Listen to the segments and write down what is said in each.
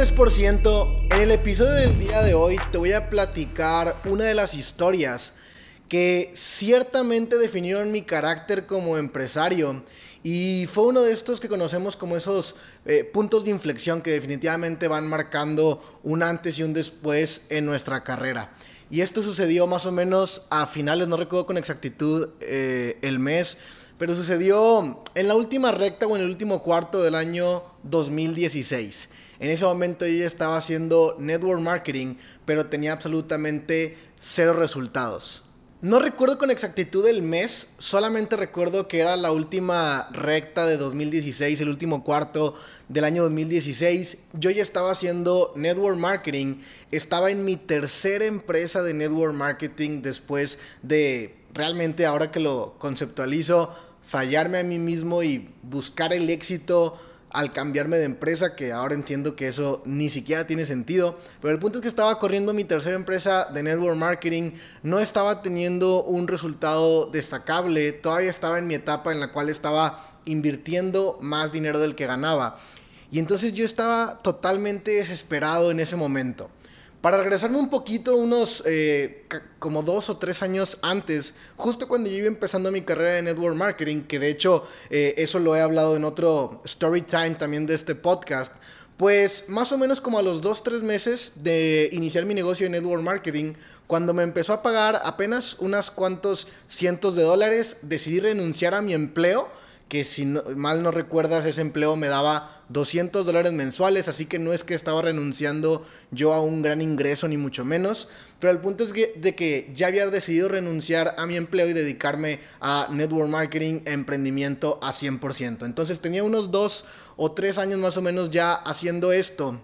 3%, en el episodio del día de hoy te voy a platicar una de las historias que ciertamente definieron mi carácter como empresario y fue uno de estos que conocemos como esos eh, puntos de inflexión que definitivamente van marcando un antes y un después en nuestra carrera. Y esto sucedió más o menos a finales, no recuerdo con exactitud eh, el mes, pero sucedió en la última recta o en el último cuarto del año 2016. En ese momento yo estaba haciendo network marketing, pero tenía absolutamente cero resultados. No recuerdo con exactitud el mes, solamente recuerdo que era la última recta de 2016, el último cuarto del año 2016. Yo ya estaba haciendo network marketing, estaba en mi tercera empresa de network marketing después de realmente ahora que lo conceptualizo, fallarme a mí mismo y buscar el éxito al cambiarme de empresa, que ahora entiendo que eso ni siquiera tiene sentido. Pero el punto es que estaba corriendo mi tercera empresa de network marketing, no estaba teniendo un resultado destacable, todavía estaba en mi etapa en la cual estaba invirtiendo más dinero del que ganaba. Y entonces yo estaba totalmente desesperado en ese momento. Para regresarme un poquito, unos eh, como dos o tres años antes, justo cuando yo iba empezando mi carrera de network marketing, que de hecho eh, eso lo he hablado en otro story time también de este podcast, pues más o menos como a los dos, tres meses de iniciar mi negocio de network marketing, cuando me empezó a pagar apenas unas cuantos cientos de dólares, decidí renunciar a mi empleo que si mal no recuerdas, ese empleo me daba 200 dólares mensuales, así que no es que estaba renunciando yo a un gran ingreso, ni mucho menos, pero el punto es que, de que ya había decidido renunciar a mi empleo y dedicarme a network marketing, emprendimiento a 100%. Entonces tenía unos dos o tres años más o menos ya haciendo esto.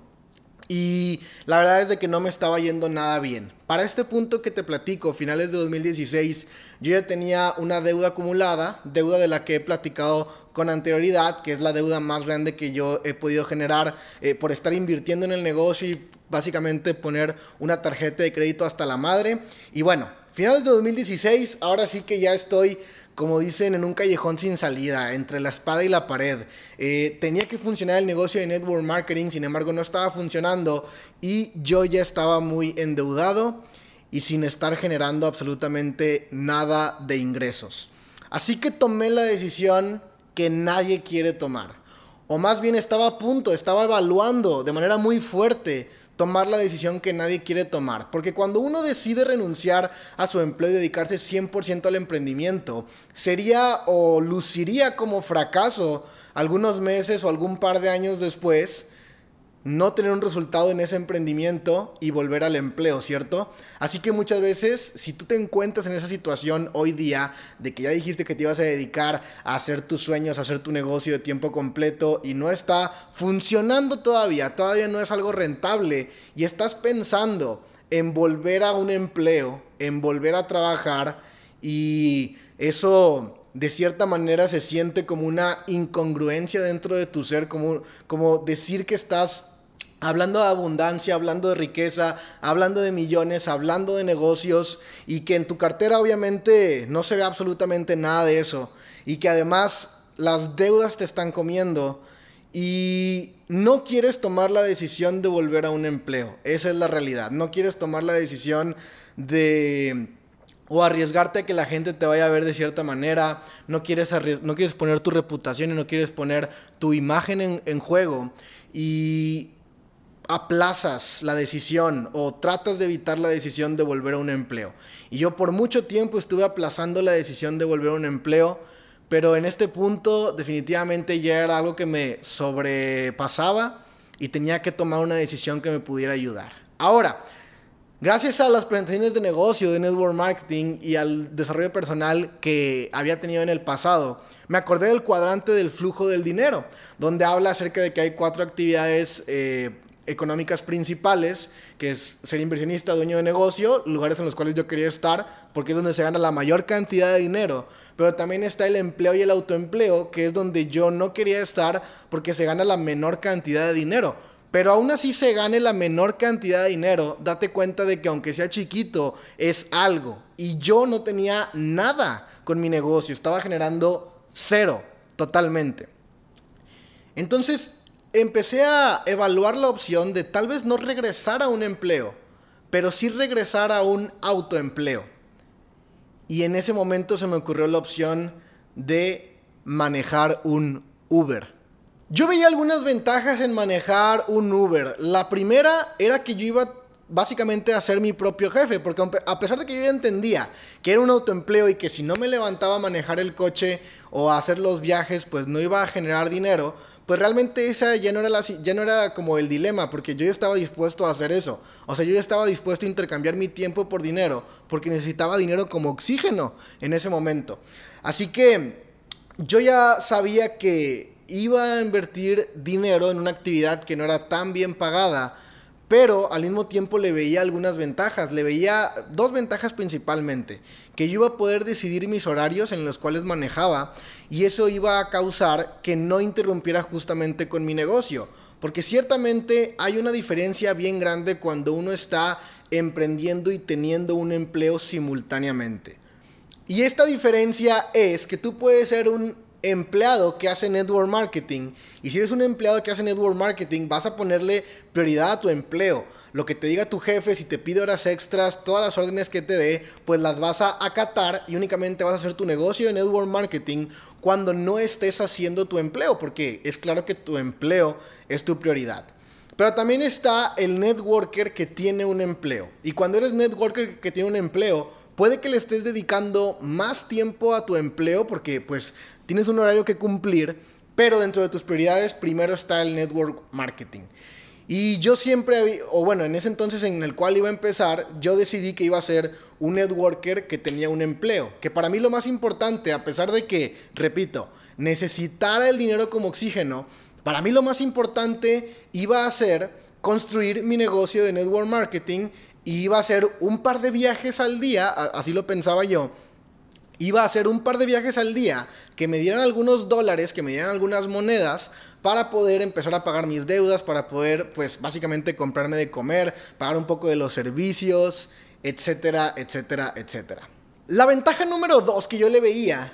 Y la verdad es de que no me estaba yendo nada bien. Para este punto que te platico, finales de 2016, yo ya tenía una deuda acumulada, deuda de la que he platicado con anterioridad, que es la deuda más grande que yo he podido generar eh, por estar invirtiendo en el negocio y básicamente poner una tarjeta de crédito hasta la madre. Y bueno, finales de 2016, ahora sí que ya estoy como dicen, en un callejón sin salida, entre la espada y la pared. Eh, tenía que funcionar el negocio de network marketing, sin embargo no estaba funcionando y yo ya estaba muy endeudado y sin estar generando absolutamente nada de ingresos. Así que tomé la decisión que nadie quiere tomar. O más bien estaba a punto, estaba evaluando de manera muy fuerte tomar la decisión que nadie quiere tomar. Porque cuando uno decide renunciar a su empleo y dedicarse 100% al emprendimiento, sería o luciría como fracaso algunos meses o algún par de años después no tener un resultado en ese emprendimiento y volver al empleo, ¿cierto? Así que muchas veces, si tú te encuentras en esa situación hoy día de que ya dijiste que te ibas a dedicar a hacer tus sueños, a hacer tu negocio de tiempo completo y no está funcionando todavía, todavía no es algo rentable y estás pensando en volver a un empleo, en volver a trabajar y eso de cierta manera se siente como una incongruencia dentro de tu ser, como, como decir que estás hablando de abundancia, hablando de riqueza, hablando de millones, hablando de negocios y que en tu cartera obviamente no se ve absolutamente nada de eso y que además las deudas te están comiendo y no quieres tomar la decisión de volver a un empleo. Esa es la realidad. No quieres tomar la decisión de o arriesgarte a que la gente te vaya a ver de cierta manera, no quieres, no quieres poner tu reputación y no quieres poner tu imagen en, en juego y aplazas la decisión o tratas de evitar la decisión de volver a un empleo. Y yo por mucho tiempo estuve aplazando la decisión de volver a un empleo, pero en este punto definitivamente ya era algo que me sobrepasaba y tenía que tomar una decisión que me pudiera ayudar. Ahora, gracias a las presentaciones de negocio, de network marketing y al desarrollo personal que había tenido en el pasado, me acordé del cuadrante del flujo del dinero, donde habla acerca de que hay cuatro actividades eh, económicas principales, que es ser inversionista, dueño de negocio, lugares en los cuales yo quería estar, porque es donde se gana la mayor cantidad de dinero. Pero también está el empleo y el autoempleo, que es donde yo no quería estar porque se gana la menor cantidad de dinero. Pero aún así se gane la menor cantidad de dinero, date cuenta de que aunque sea chiquito, es algo. Y yo no tenía nada con mi negocio, estaba generando cero, totalmente. Entonces, empecé a evaluar la opción de tal vez no regresar a un empleo, pero sí regresar a un autoempleo. Y en ese momento se me ocurrió la opción de manejar un Uber. Yo veía algunas ventajas en manejar un Uber. La primera era que yo iba básicamente a ser mi propio jefe, porque a pesar de que yo ya entendía que era un autoempleo y que si no me levantaba a manejar el coche o a hacer los viajes, pues no iba a generar dinero, pues realmente esa ya no era, la, ya no era como el dilema, porque yo ya estaba dispuesto a hacer eso. O sea, yo ya estaba dispuesto a intercambiar mi tiempo por dinero, porque necesitaba dinero como oxígeno en ese momento. Así que yo ya sabía que iba a invertir dinero en una actividad que no era tan bien pagada, pero al mismo tiempo le veía algunas ventajas, le veía dos ventajas principalmente, que yo iba a poder decidir mis horarios en los cuales manejaba y eso iba a causar que no interrumpiera justamente con mi negocio, porque ciertamente hay una diferencia bien grande cuando uno está emprendiendo y teniendo un empleo simultáneamente. Y esta diferencia es que tú puedes ser un empleado que hace network marketing. Y si eres un empleado que hace network marketing, vas a ponerle prioridad a tu empleo. Lo que te diga tu jefe, si te pide horas extras, todas las órdenes que te dé, pues las vas a acatar y únicamente vas a hacer tu negocio de network marketing cuando no estés haciendo tu empleo, porque es claro que tu empleo es tu prioridad. Pero también está el networker que tiene un empleo. Y cuando eres networker que tiene un empleo, puede que le estés dedicando más tiempo a tu empleo porque pues tienes un horario que cumplir, pero dentro de tus prioridades primero está el network marketing. Y yo siempre, o bueno, en ese entonces en el cual iba a empezar, yo decidí que iba a ser un networker que tenía un empleo. Que para mí lo más importante, a pesar de que, repito, necesitara el dinero como oxígeno, para mí lo más importante iba a ser construir mi negocio de network marketing y iba a hacer un par de viajes al día, así lo pensaba yo, iba a hacer un par de viajes al día que me dieran algunos dólares, que me dieran algunas monedas para poder empezar a pagar mis deudas, para poder pues básicamente comprarme de comer, pagar un poco de los servicios, etcétera, etcétera, etcétera. La ventaja número dos que yo le veía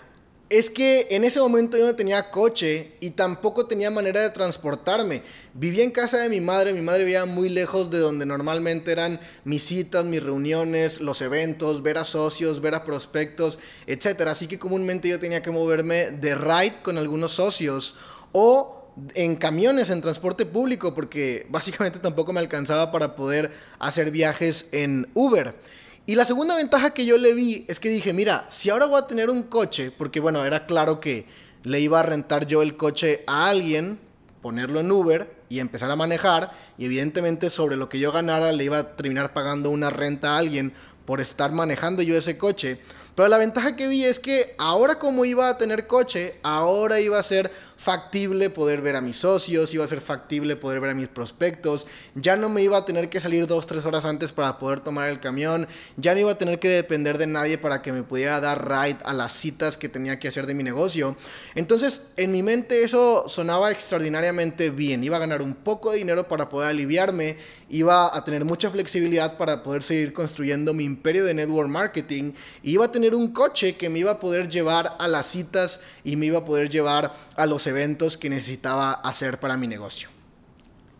es que en ese momento yo no tenía coche y tampoco tenía manera de transportarme. Vivía en casa de mi madre, mi madre vivía muy lejos de donde normalmente eran mis citas, mis reuniones, los eventos, ver a socios, ver a prospectos, etc. Así que comúnmente yo tenía que moverme de ride con algunos socios o en camiones, en transporte público, porque básicamente tampoco me alcanzaba para poder hacer viajes en Uber. Y la segunda ventaja que yo le vi es que dije, mira, si ahora voy a tener un coche, porque bueno, era claro que le iba a rentar yo el coche a alguien, ponerlo en Uber y empezar a manejar, y evidentemente sobre lo que yo ganara le iba a terminar pagando una renta a alguien por estar manejando yo ese coche. Pero la ventaja que vi es que ahora como iba a tener coche, ahora iba a ser factible poder ver a mis socios, iba a ser factible poder ver a mis prospectos, ya no me iba a tener que salir dos, tres horas antes para poder tomar el camión, ya no iba a tener que depender de nadie para que me pudiera dar ride a las citas que tenía que hacer de mi negocio. Entonces, en mi mente eso sonaba extraordinariamente bien, iba a ganar un poco de dinero para poder aliviarme, iba a tener mucha flexibilidad para poder seguir construyendo mi imperio de network marketing, iba a tener un coche que me iba a poder llevar a las citas y me iba a poder llevar a los eventos que necesitaba hacer para mi negocio.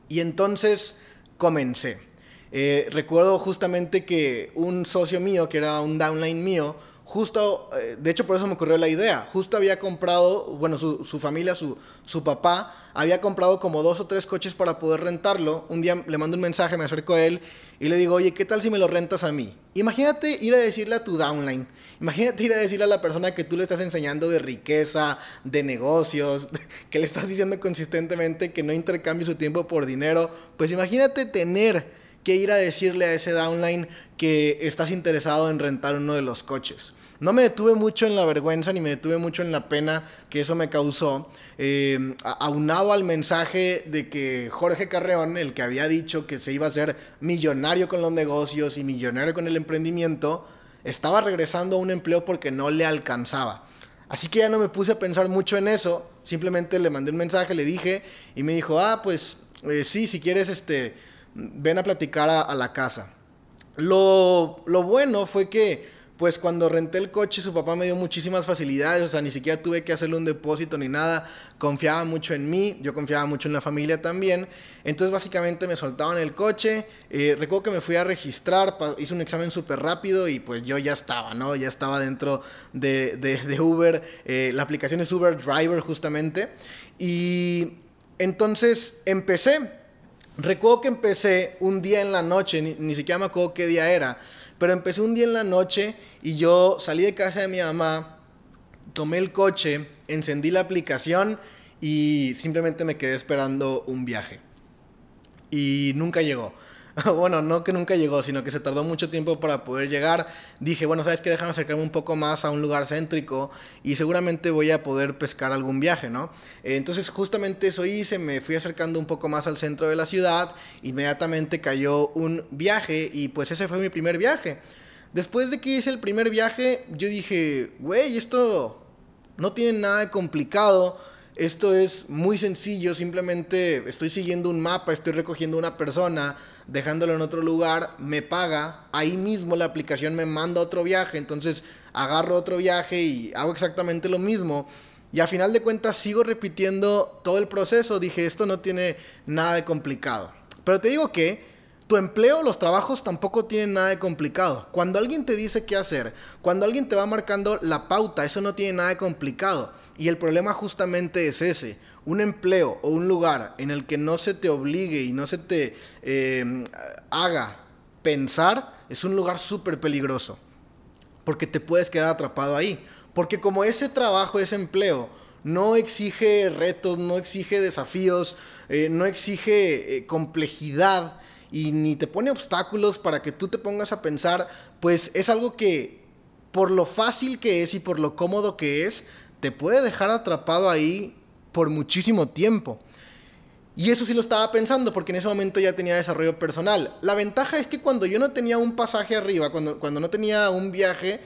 Y entonces comencé. Eh, recuerdo justamente que un socio mío, que era un downline mío, justo, eh, de hecho por eso me ocurrió la idea, justo había comprado, bueno, su, familia, su, su, papá, había comprado como dos o tres coches para poder rentarlo. Un día le mando un mensaje, me acerco a él y le digo, oye, ¿qué tal si me lo rentas a mí? Imagínate ir a decirle a tu downline, imagínate ir a decirle a la persona que tú le estás enseñando de riqueza, de negocios, que le estás diciendo consistentemente que no intercambie su tiempo por dinero, pues imagínate tener que ir a decirle a ese downline que estás interesado en rentar uno de los coches. No me detuve mucho en la vergüenza ni me detuve mucho en la pena que eso me causó, eh, aunado al mensaje de que Jorge Carreón, el que había dicho que se iba a hacer millonario con los negocios y millonario con el emprendimiento, estaba regresando a un empleo porque no le alcanzaba. Así que ya no me puse a pensar mucho en eso, simplemente le mandé un mensaje, le dije y me dijo, ah, pues eh, sí, si quieres, este, ven a platicar a, la casa. Lo, lo bueno fue que pues cuando renté el coche su papá me dio muchísimas facilidades, o sea, ni siquiera tuve que hacerle un depósito ni nada, confiaba mucho en mí, yo confiaba mucho en la familia también, entonces básicamente me soltaban el coche, eh, recuerdo que me fui a registrar, hice un examen súper rápido y pues yo ya estaba, ¿no? Ya estaba dentro de, de, Uber, eh, la aplicación es Uber Driver justamente, y entonces empecé. Recuerdo que empecé un día en la noche, ni, ni siquiera me acuerdo qué día era, pero empecé un día en la noche y yo salí de casa de mi mamá, tomé el coche, encendí la aplicación y simplemente me quedé esperando un viaje. Y nunca llegó. bueno, no que nunca llegó, sino que se tardó mucho tiempo para poder llegar. Dije, bueno, ¿sabes qué? Déjame acercarme un poco más a un lugar céntrico y seguramente voy a poder pescar algún viaje, ¿no? Entonces justamente eso hice, me fui acercando un poco más al centro de la ciudad, inmediatamente cayó un viaje y pues ese fue mi primer viaje. Después de que hice el primer viaje, yo dije, güey, esto no tiene nada de complicado esto es muy sencillo, simplemente estoy siguiendo un mapa, estoy recogiendo una persona, dejándolo en otro lugar, me paga, ahí mismo la aplicación me manda otro viaje, entonces agarro otro viaje y hago exactamente lo mismo. Y a final de cuentas sigo repitiendo todo el proceso, dije, esto no tiene nada de complicado. Pero te digo que tu empleo, los trabajos tampoco tienen nada de complicado. Cuando alguien te dice qué hacer, cuando alguien te va marcando la pauta, eso no tiene nada de complicado. Y el problema justamente es ese, un empleo o un lugar en el que no se te obligue y no se te eh, haga pensar, es un lugar súper peligroso, porque te puedes quedar atrapado ahí. Porque como ese trabajo, ese empleo, no exige retos, no exige desafíos, eh, no exige eh, complejidad y ni te pone obstáculos para que tú te pongas a pensar, pues es algo que por lo fácil que es y por lo cómodo que es, te puede dejar atrapado ahí por muchísimo tiempo. Y eso sí lo estaba pensando porque en ese momento ya tenía desarrollo personal. La ventaja es que cuando yo no tenía un pasaje arriba, cuando, cuando no tenía un viaje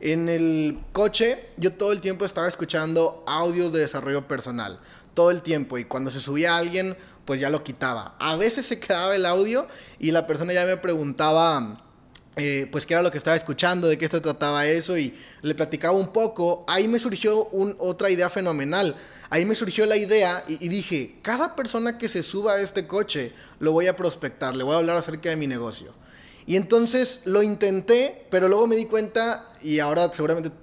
en el coche, yo todo el tiempo estaba escuchando audios de desarrollo personal. Todo el tiempo. Y cuando se subía alguien, pues ya lo quitaba. A veces se quedaba el audio y la persona ya me preguntaba eh, pues qué era lo que estaba escuchando, de qué se trataba eso y le platicaba un poco, ahí me surgió otra idea fenomenal, ahí me surgió la idea y, dije, cada persona que se suba a este coche lo voy a prospectar, le voy a hablar acerca de mi negocio. Y entonces lo intenté, pero luego me di cuenta y ahora seguramente...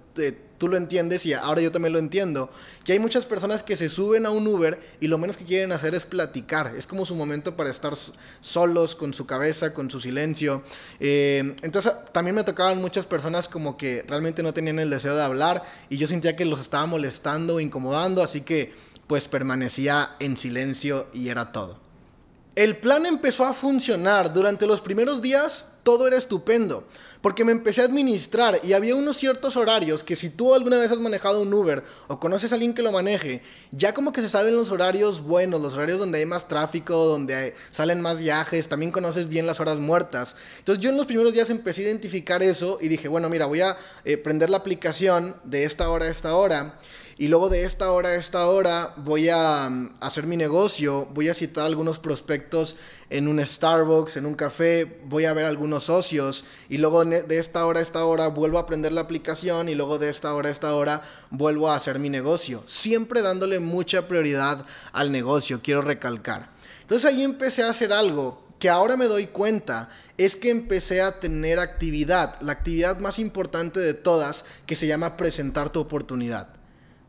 Tú lo entiendes y ahora yo también lo entiendo, que hay muchas personas que se suben a un Uber y lo menos que quieren hacer es platicar, es como su momento para estar solos con su cabeza, con su silencio. Eh, entonces también me tocaban muchas personas como que realmente no tenían el deseo de hablar y yo sentía que los estaba molestando o incomodando, así que pues permanecía en silencio y era todo. El plan empezó a funcionar. Durante los primeros días todo era estupendo, porque me empecé a administrar y había unos ciertos horarios que si tú alguna vez has manejado un Uber o conoces a alguien que lo maneje, ya como que se saben los horarios buenos, los horarios donde hay más tráfico, donde salen más viajes, también conoces bien las horas muertas. Entonces yo en los primeros días empecé a identificar eso y dije, bueno, mira, voy a eh, prender la aplicación de esta hora a esta hora y luego de esta hora a esta hora voy a mm, hacer mi negocio, voy a citar algunos prospectos en un Starbucks, en un café, voy a ver algunos socios y luego de esta hora a esta hora vuelvo a aprender la aplicación y luego de esta hora a esta hora vuelvo a hacer mi negocio. Siempre dándole mucha prioridad al negocio, quiero recalcar. Entonces ahí empecé a hacer algo que ahora me doy cuenta es que empecé a tener actividad, la actividad más importante de todas, que se llama presentar tu oportunidad.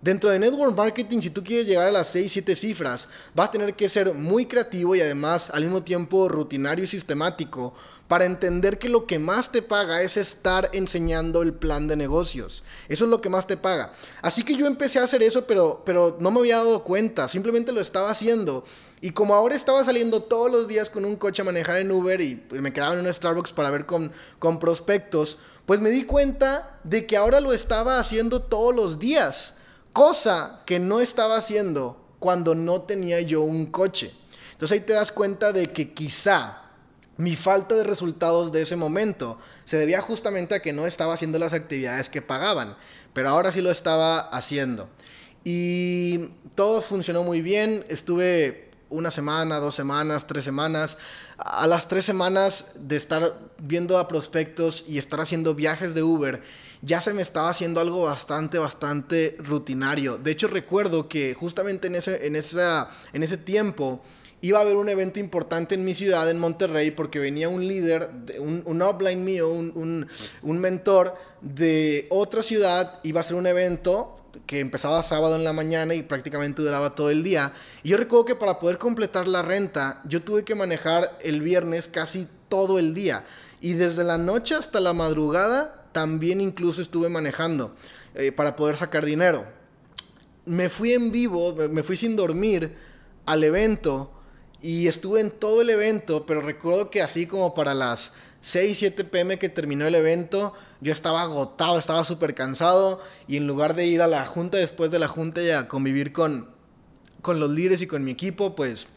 Dentro de Network Marketing, si tú quieres llegar a las 6, 7 cifras, vas a tener que ser muy creativo y además al mismo tiempo rutinario y sistemático para entender que lo que más te paga es estar enseñando el plan de negocios. Eso es lo que más te paga. Así que yo empecé a hacer eso, pero, pero no me había dado cuenta, simplemente lo estaba haciendo. Y como ahora estaba saliendo todos los días con un coche a manejar en Uber y pues, me quedaba en un Starbucks para ver con, con prospectos, pues me di cuenta de que ahora lo estaba haciendo todos los días. Cosa que no estaba haciendo cuando no tenía yo un coche. Entonces ahí te das cuenta de que quizá mi falta de resultados de ese momento se debía justamente a que no estaba haciendo las actividades que pagaban, pero ahora sí lo estaba haciendo. Y todo funcionó muy bien, estuve una semana, dos semanas, tres semanas. A las tres semanas de estar viendo a prospectos y estar haciendo viajes de Uber, ya se me estaba haciendo algo bastante, bastante rutinario. De hecho, recuerdo que justamente en ese, en esa, en ese tiempo iba a haber un evento importante en mi ciudad, en Monterrey, porque venía un líder, un, un mío, un, un, mentor de otra ciudad, iba a hacer un evento que empezaba sábado en la mañana y prácticamente duraba todo el día. Y yo recuerdo que para poder completar la renta, yo tuve que manejar el viernes casi todo el día. Y desde la noche hasta la madrugada también incluso estuve manejando eh, para poder sacar dinero. Me fui en vivo, me fui sin dormir al evento y estuve en todo el evento, pero recuerdo que así como para las 6, 7 pm que terminó el evento, yo estaba agotado, estaba súper cansado y en lugar de ir a la junta después de la junta y a convivir con, con los líderes y con mi equipo, pues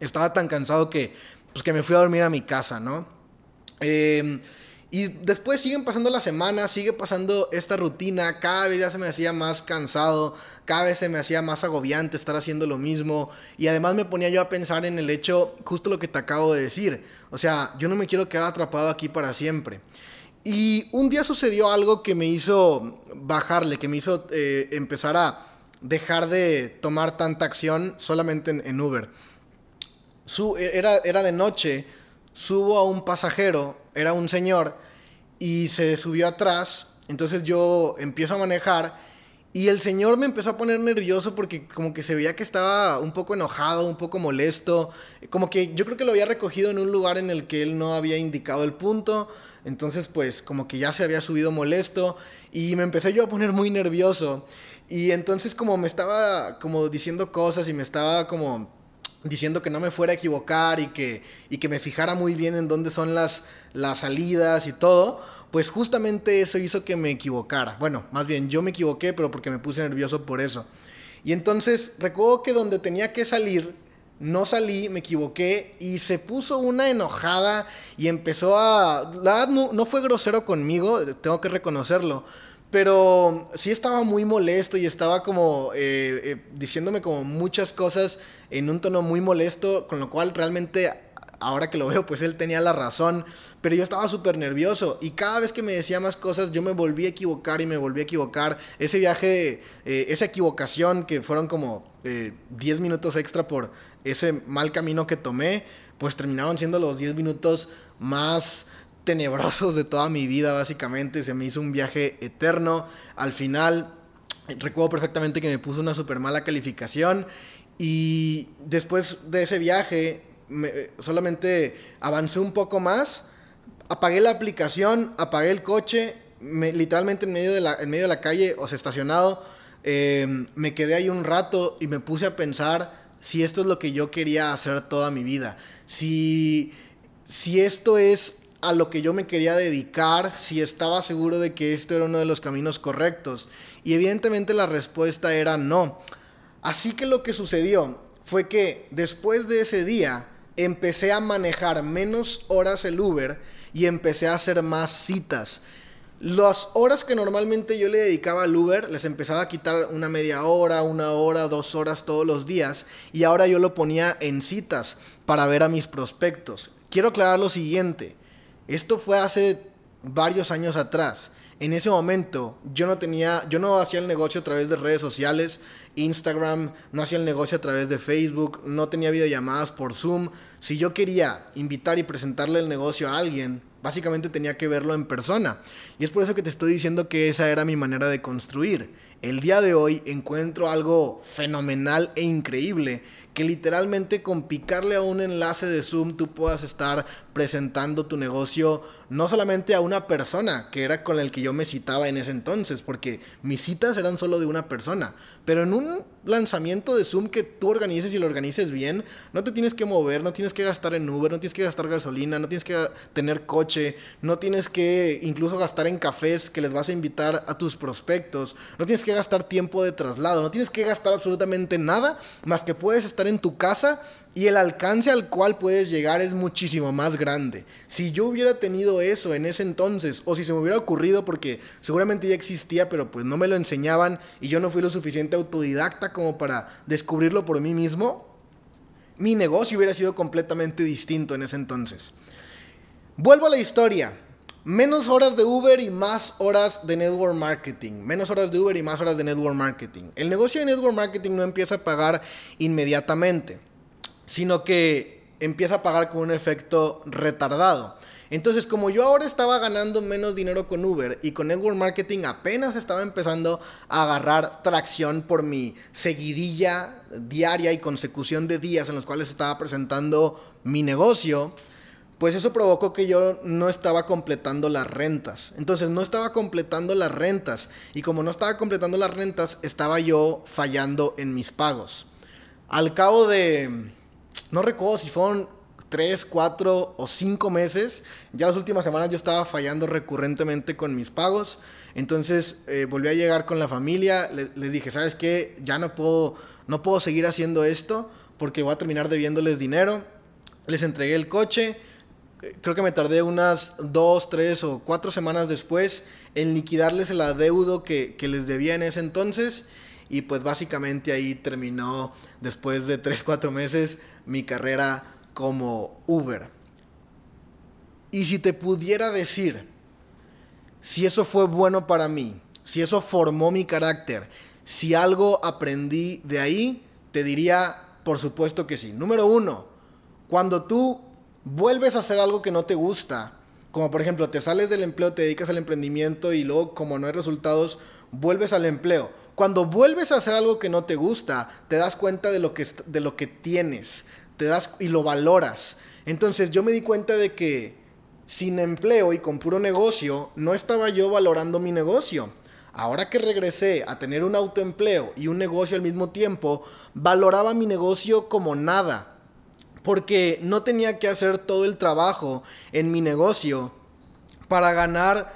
estaba tan cansado que, pues, que me fui a dormir a mi casa, ¿no? Eh, y después siguen pasando las semanas, sigue pasando esta rutina, cada vez ya se me hacía más cansado, cada vez se me hacía más agobiante estar haciendo lo mismo y además me ponía yo a pensar en el hecho, justo lo que te acabo de decir, o sea, yo no me quiero quedar atrapado aquí para siempre. Y un día sucedió algo que me hizo bajarle, que me hizo eh, empezar a dejar de tomar tanta acción solamente en, Uber. Su, era, era de noche, subo a un pasajero, era un señor, y se subió atrás. Entonces yo empiezo a manejar y el señor me empezó a poner nervioso porque como que se veía que estaba un poco enojado, un poco molesto. Como que yo creo que lo había recogido en un lugar en el que él no había indicado el punto. Entonces pues como que ya se había subido molesto y me empecé yo a poner muy nervioso. Y entonces como me estaba como diciendo cosas y me estaba como diciendo que no me fuera a equivocar y que, y que me fijara muy bien en dónde son las, las salidas y todo, pues justamente eso hizo que me equivocara. Bueno, más bien yo me equivoqué, pero porque me puse nervioso por eso. Y entonces recuerdo que donde tenía que salir, no salí, me equivoqué y se puso una enojada y empezó a... La no, no fue grosero conmigo, tengo que reconocerlo, pero sí estaba muy molesto y estaba como eh, eh, diciéndome como muchas cosas en un tono muy molesto, con lo cual realmente ahora que lo veo, pues él tenía la razón, pero yo estaba súper nervioso y cada vez que me decía más cosas yo me volví a equivocar y me volví a equivocar. Ese viaje, eh, esa equivocación que fueron como 10 minutos extra por ese mal camino que tomé, pues terminaron siendo los 10 minutos más tenebrosos de toda mi vida, básicamente. Se me hizo un viaje eterno. Al final, recuerdo perfectamente que me puso una súper mala calificación. Y después de ese viaje, solamente avancé un poco más. Apagué la aplicación, apagué el coche, literalmente en medio, de la, en medio de la calle, o sea, estacionado. Em, me quedé ahí un rato y me puse a pensar si esto es lo que yo quería hacer toda mi vida. Si, si esto es a lo que yo me quería dedicar, si estaba seguro de que esto era uno de los caminos correctos. Y evidentemente la respuesta era no. Así que lo que sucedió fue que después de ese día empecé a manejar menos horas el Uber y empecé a hacer más citas. Las horas que normalmente yo le dedicaba al Uber, les empezaba a quitar una media hora, una hora, dos horas todos los días y ahora yo lo ponía en citas para ver a mis prospectos. Quiero aclarar lo siguiente, esto fue hace varios años atrás. En ese momento yo no tenía, yo no hacía el negocio a través de redes sociales, Instagram, no hacía el negocio a través de Facebook, no tenía videollamadas por Zoom. Si yo quería invitar y presentarle el negocio a alguien, básicamente tenía que verlo en persona. Y es por eso que te estoy diciendo que esa era mi manera de construir. El día de hoy encuentro algo fenomenal e increíble que literalmente con picarle a un enlace de Zoom tú puedas estar presentando tu negocio no solamente a una persona, que era con el que yo me citaba en ese entonces, porque mis citas eran solo de una persona, pero en un lanzamiento de Zoom que tú organices y lo organices bien, no te tienes que mover, no tienes que gastar en Uber, no tienes que gastar gasolina, no tienes que tener coche, no tienes que incluso gastar en cafés que les vas a invitar a tus prospectos, no tienes que gastar tiempo de traslado, no tienes que gastar absolutamente nada más que puedes estar en tu casa y el alcance al cual puedes llegar es muchísimo más grande. Si yo hubiera tenido eso en ese entonces, o si se me hubiera ocurrido, porque seguramente ya existía, pero pues no me lo enseñaban y yo no fui lo suficiente autodidacta como para descubrirlo por mí mismo, mi negocio hubiera sido completamente distinto en ese entonces. Vuelvo a la historia. Menos horas de Uber y más horas de network marketing. Menos horas de Uber y más horas de network marketing. El negocio de network marketing no empieza a pagar inmediatamente, sino que empieza a pagar con un efecto retardado. Entonces, como yo ahora estaba ganando menos dinero con Uber y con Network Marketing apenas estaba empezando a agarrar tracción por mi seguidilla diaria y consecución de días en los cuales estaba presentando mi negocio, pues eso provocó que yo no estaba completando las rentas. Entonces no estaba completando las rentas y como no estaba completando las rentas, estaba yo fallando en mis pagos. Al cabo de, no recuerdo si fueron tres, cuatro o cinco meses. Ya las últimas semanas yo estaba fallando recurrentemente con mis pagos. Entonces eh, volví a llegar con la familia. les dije, ¿sabes qué? Ya no puedo, no puedo seguir haciendo esto porque voy a terminar debiéndoles dinero. Les entregué el coche. Creo que me tardé unas dos, tres o cuatro semanas después en liquidarles el adeudo que, que les debía en ese entonces. Y pues básicamente ahí terminó, después de tres, cuatro meses, mi carrera como Uber. Y si te pudiera decir si eso fue bueno para mí, si eso formó mi carácter, si algo aprendí de ahí, te diría, por supuesto que sí. Número uno, cuando tú vuelves a hacer algo que no te gusta, como por ejemplo te sales del empleo, te dedicas al emprendimiento y luego como no hay resultados, vuelves al empleo. Cuando vuelves a hacer algo que no te gusta, te das cuenta de lo que, de lo que tienes, te das y lo valoras. Entonces yo me di cuenta de que sin empleo y con puro negocio no estaba yo valorando mi negocio. Ahora que regresé a tener un autoempleo y un negocio al mismo tiempo, valoraba mi negocio como nada. Porque no tenía que hacer todo el trabajo en mi negocio para ganar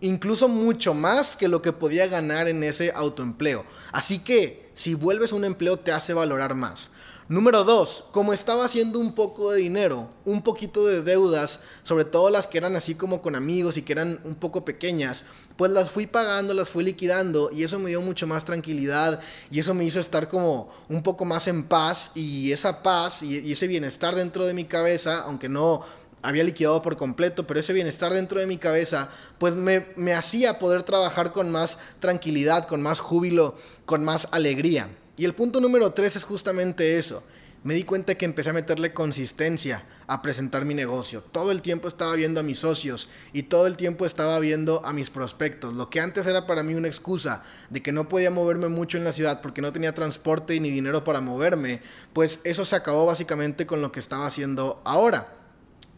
incluso mucho más que lo que podía ganar en ese autoempleo. Así que si vuelves a un empleo te hace valorar más. Número dos, como estaba haciendo un poco de dinero, un poquito de deudas, sobre todo las que eran así como con amigos y que eran un poco pequeñas, pues las fui pagando, las fui liquidando y eso me dio mucho más tranquilidad y eso me hizo estar como un poco más en paz y esa paz y, ese bienestar dentro de mi cabeza, aunque no había liquidado por completo, pero ese bienestar dentro de mi cabeza, pues me, me hacía poder trabajar con más tranquilidad, con más júbilo, con más alegría. Y el punto número tres es justamente eso. Me di cuenta que empecé a meterle consistencia a presentar mi negocio. Todo el tiempo estaba viendo a mis socios y todo el tiempo estaba viendo a mis prospectos. Lo que antes era para mí una excusa de que no podía moverme mucho en la ciudad porque no tenía transporte ni dinero para moverme, pues eso se acabó básicamente con lo que estaba haciendo ahora.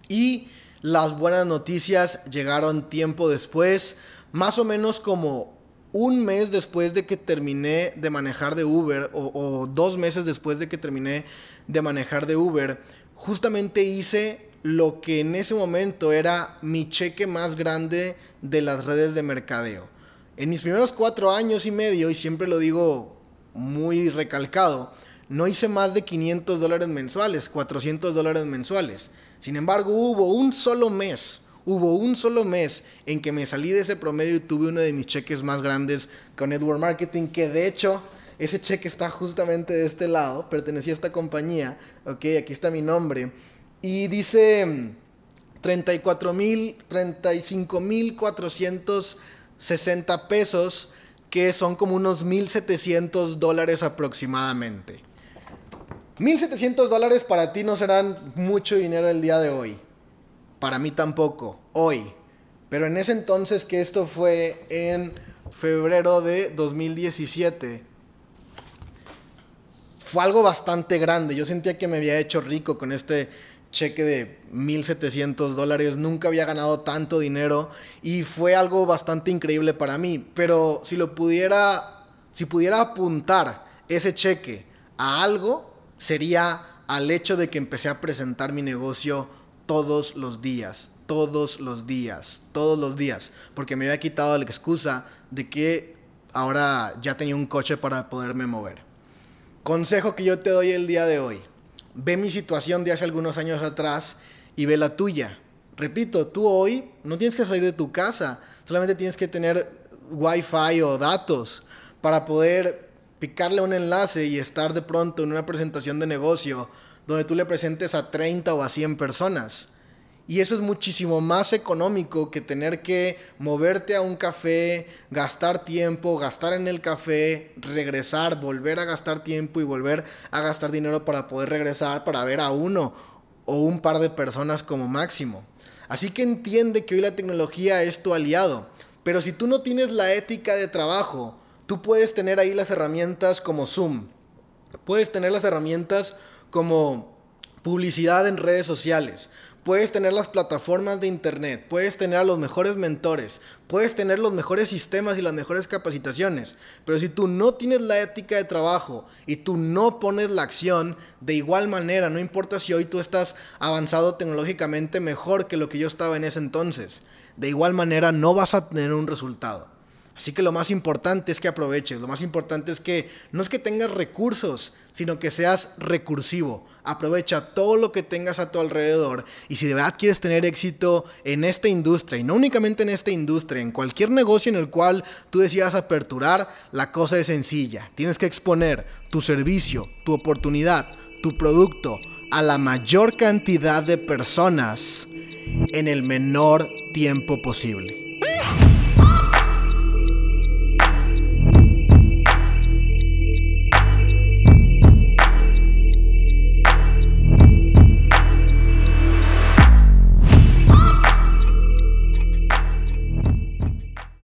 Y las buenas noticias llegaron tiempo después, más o menos como un mes después de que terminé de manejar de Uber, o, dos meses después de que terminé de manejar de Uber, justamente hice lo que en ese momento era mi cheque más grande de las redes de mercadeo. En mis primeros cuatro años y medio, y siempre lo digo muy recalcado, no hice más de 500 dólares mensuales, 400 dólares mensuales. Sin embargo, hubo un solo mes Hubo un solo mes en que me salí de ese promedio y tuve uno de mis cheques más grandes con Network Marketing, que de hecho ese cheque está justamente de este lado, pertenecía a esta compañía, ok, aquí está mi nombre, y dice 34 mil, 35 mil 460 pesos, que son como unos 1.700 dólares aproximadamente. 1.700 dólares para ti no serán mucho dinero el día de hoy. Para mí tampoco, hoy. Pero en ese entonces, que esto fue en febrero de 2017, fue algo bastante grande. Yo sentía que me había hecho rico con este cheque de 1.700 dólares. Nunca había ganado tanto dinero y fue algo bastante increíble para mí. Pero si lo pudiera, si pudiera apuntar ese cheque a algo, sería al hecho de que empecé a presentar mi negocio todos los días, todos los días, todos los días, porque me había quitado la excusa de que ahora ya tenía un coche para poderme mover. Consejo que yo te doy el día de hoy. Ve mi situación de hace algunos años atrás y ve la tuya. Repito, tú hoy no tienes que salir de tu casa, solamente tienes que tener wifi o datos para poder picarle un enlace y estar de pronto en una presentación de negocio donde tú le presentes a 30 o a 100 personas. Y eso es muchísimo más económico que tener que moverte a un café, gastar tiempo, gastar en el café, regresar, volver a gastar tiempo y volver a gastar dinero para poder regresar para ver a uno o un par de personas como máximo. Así que entiende que hoy la tecnología es tu aliado. Pero si tú no tienes la ética de trabajo, tú puedes tener ahí las herramientas como Zoom. Puedes tener las herramientas como publicidad en redes sociales. Puedes tener las plataformas de internet, puedes tener a los mejores mentores, puedes tener los mejores sistemas y las mejores capacitaciones, pero si tú no tienes la ética de trabajo y tú no pones la acción, de igual manera, no importa si hoy tú estás avanzado tecnológicamente mejor que lo que yo estaba en ese entonces, de igual manera no vas a tener un resultado. Así que lo más importante es que aproveches, lo más importante es que no es que tengas recursos, sino que seas recursivo. Aprovecha todo lo que tengas a tu alrededor y si de verdad quieres tener éxito en esta industria y no únicamente en esta industria, en cualquier negocio en el cual tú decidas aperturar, la cosa es sencilla. Tienes que exponer tu servicio, tu oportunidad, tu producto a la mayor cantidad de personas en el menor tiempo posible.